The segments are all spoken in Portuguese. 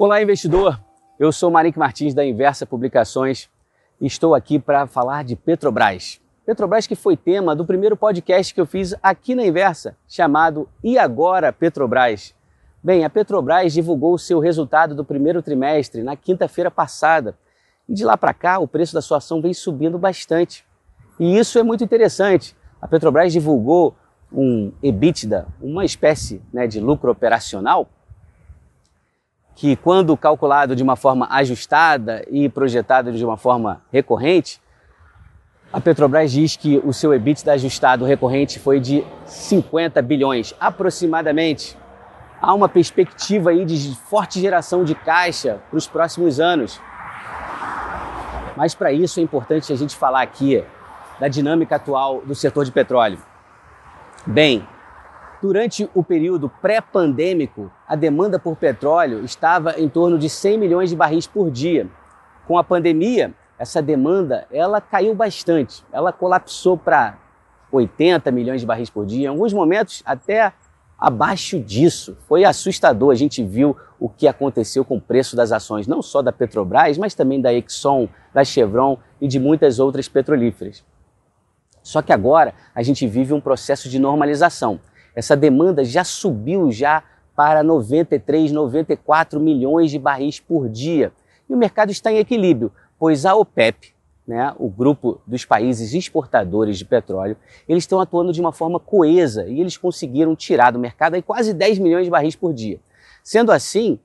Olá, investidor! Eu sou Marik Martins da Inversa Publicações e estou aqui para falar de Petrobras. Petrobras que foi tema do primeiro podcast que eu fiz aqui na Inversa, chamado E Agora Petrobras? Bem, a Petrobras divulgou o seu resultado do primeiro trimestre na quinta-feira passada. E de lá para cá, o preço da sua ação vem subindo bastante. E isso é muito interessante. A Petrobras divulgou um EBITDA, uma espécie né, de lucro operacional, que quando calculado de uma forma ajustada e projetado de uma forma recorrente, a Petrobras diz que o seu EBITDA ajustado recorrente foi de 50 bilhões, aproximadamente. Há uma perspectiva aí de forte geração de caixa para os próximos anos. Mas para isso é importante a gente falar aqui da dinâmica atual do setor de petróleo. Bem, Durante o período pré-pandêmico, a demanda por petróleo estava em torno de 100 milhões de barris por dia. Com a pandemia, essa demanda ela caiu bastante. Ela colapsou para 80 milhões de barris por dia, em alguns momentos até abaixo disso. Foi assustador. A gente viu o que aconteceu com o preço das ações, não só da Petrobras, mas também da Exxon, da Chevron e de muitas outras petrolíferas. Só que agora a gente vive um processo de normalização. Essa demanda já subiu já para 93, 94 milhões de barris por dia. E o mercado está em equilíbrio, pois a OPEP, né, o grupo dos países exportadores de petróleo, eles estão atuando de uma forma coesa e eles conseguiram tirar do mercado aí quase 10 milhões de barris por dia. Sendo assim,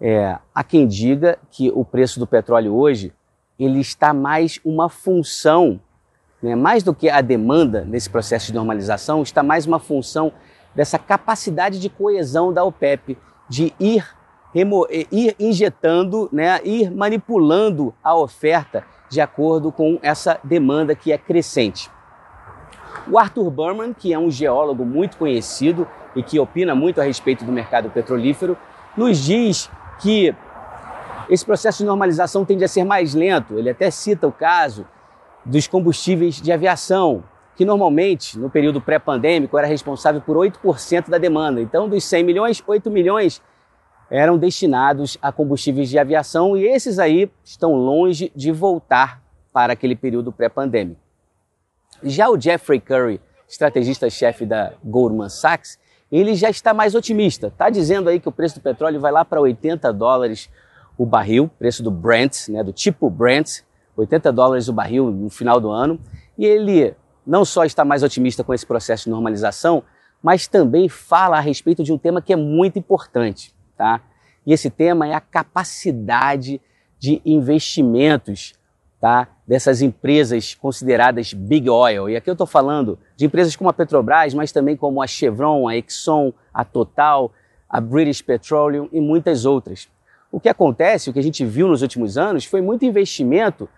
é, há quem diga que o preço do petróleo hoje ele está mais uma função né, mais do que a demanda nesse processo de normalização, está mais uma função dessa capacidade de coesão da OPEP, de ir, eh, ir injetando, né, ir manipulando a oferta de acordo com essa demanda que é crescente. O Arthur Berman, que é um geólogo muito conhecido e que opina muito a respeito do mercado petrolífero, nos diz que esse processo de normalização tende a ser mais lento. Ele até cita o caso dos combustíveis de aviação, que normalmente, no período pré-pandêmico, era responsável por 8% da demanda. Então, dos 100 milhões, 8 milhões eram destinados a combustíveis de aviação e esses aí estão longe de voltar para aquele período pré-pandêmico. Já o Jeffrey Curry, estrategista-chefe da Goldman Sachs, ele já está mais otimista. Está dizendo aí que o preço do petróleo vai lá para 80 dólares o barril, preço do Brent, né, do tipo Brent, 80 dólares o barril no final do ano. E ele não só está mais otimista com esse processo de normalização, mas também fala a respeito de um tema que é muito importante, tá? E esse tema é a capacidade de investimentos, tá? Dessas empresas consideradas big oil. E aqui eu estou falando de empresas como a Petrobras, mas também como a Chevron, a Exxon, a Total, a British Petroleum e muitas outras. O que acontece, o que a gente viu nos últimos anos, foi muito investimento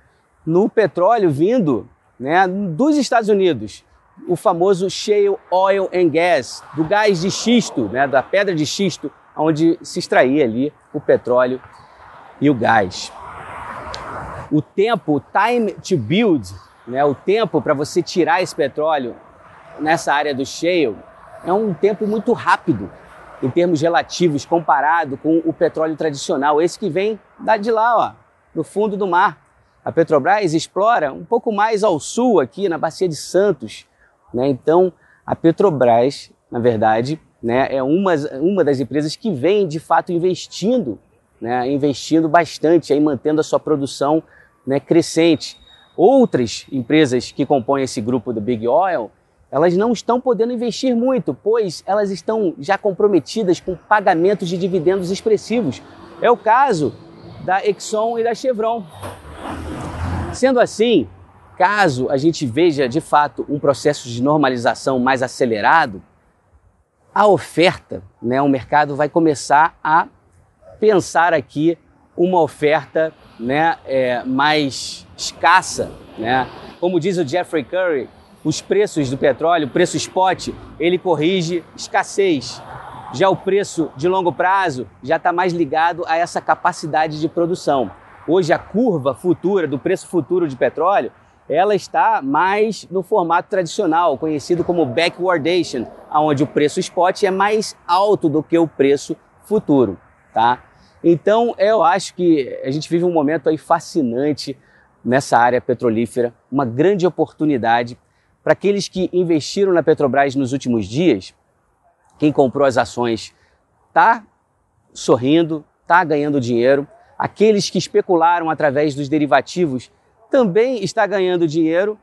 no petróleo vindo né, dos Estados Unidos, o famoso shale oil and gas, do gás de xisto, né, da pedra de xisto, onde se extraía ali o petróleo e o gás. O tempo, time to build, né, o tempo para você tirar esse petróleo nessa área do shale, é um tempo muito rápido em termos relativos comparado com o petróleo tradicional, esse que vem de lá, ó, no fundo do mar. A Petrobras explora um pouco mais ao sul, aqui na Bacia de Santos. Né? Então, a Petrobras, na verdade, né, é uma, uma das empresas que vem de fato investindo, né, investindo bastante, aí, mantendo a sua produção né, crescente. Outras empresas que compõem esse grupo do Big Oil, elas não estão podendo investir muito, pois elas estão já comprometidas com pagamentos de dividendos expressivos. É o caso da Exxon e da Chevron. Sendo assim, caso a gente veja de fato um processo de normalização mais acelerado, a oferta, né, o mercado vai começar a pensar aqui uma oferta né, é, mais escassa. Né? Como diz o Jeffrey Curry, os preços do petróleo, o preço spot, ele corrige escassez. Já o preço de longo prazo já está mais ligado a essa capacidade de produção. Hoje a curva futura do preço futuro de petróleo, ela está mais no formato tradicional, conhecido como backwardation, onde o preço spot é mais alto do que o preço futuro, tá? Então, eu acho que a gente vive um momento aí fascinante nessa área petrolífera, uma grande oportunidade para aqueles que investiram na Petrobras nos últimos dias. Quem comprou as ações está sorrindo, está ganhando dinheiro. Aqueles que especularam através dos derivativos também está ganhando dinheiro.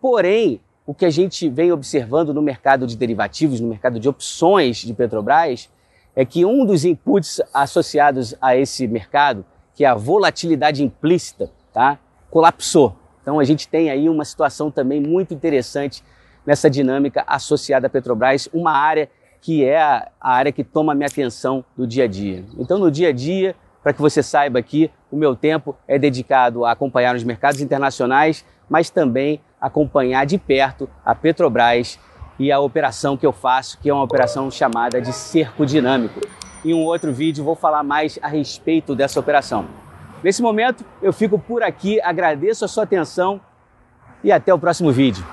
Porém, o que a gente vem observando no mercado de derivativos, no mercado de opções de Petrobras, é que um dos inputs associados a esse mercado, que é a volatilidade implícita, tá? colapsou. Então a gente tem aí uma situação também muito interessante nessa dinâmica associada à Petrobras, uma área que é a área que toma minha atenção no dia a dia. Então no dia a dia, para que você saiba aqui, o meu tempo é dedicado a acompanhar os mercados internacionais, mas também acompanhar de perto a Petrobras e a operação que eu faço, que é uma operação chamada de cerco dinâmico. Em um outro vídeo vou falar mais a respeito dessa operação. Nesse momento eu fico por aqui, agradeço a sua atenção e até o próximo vídeo.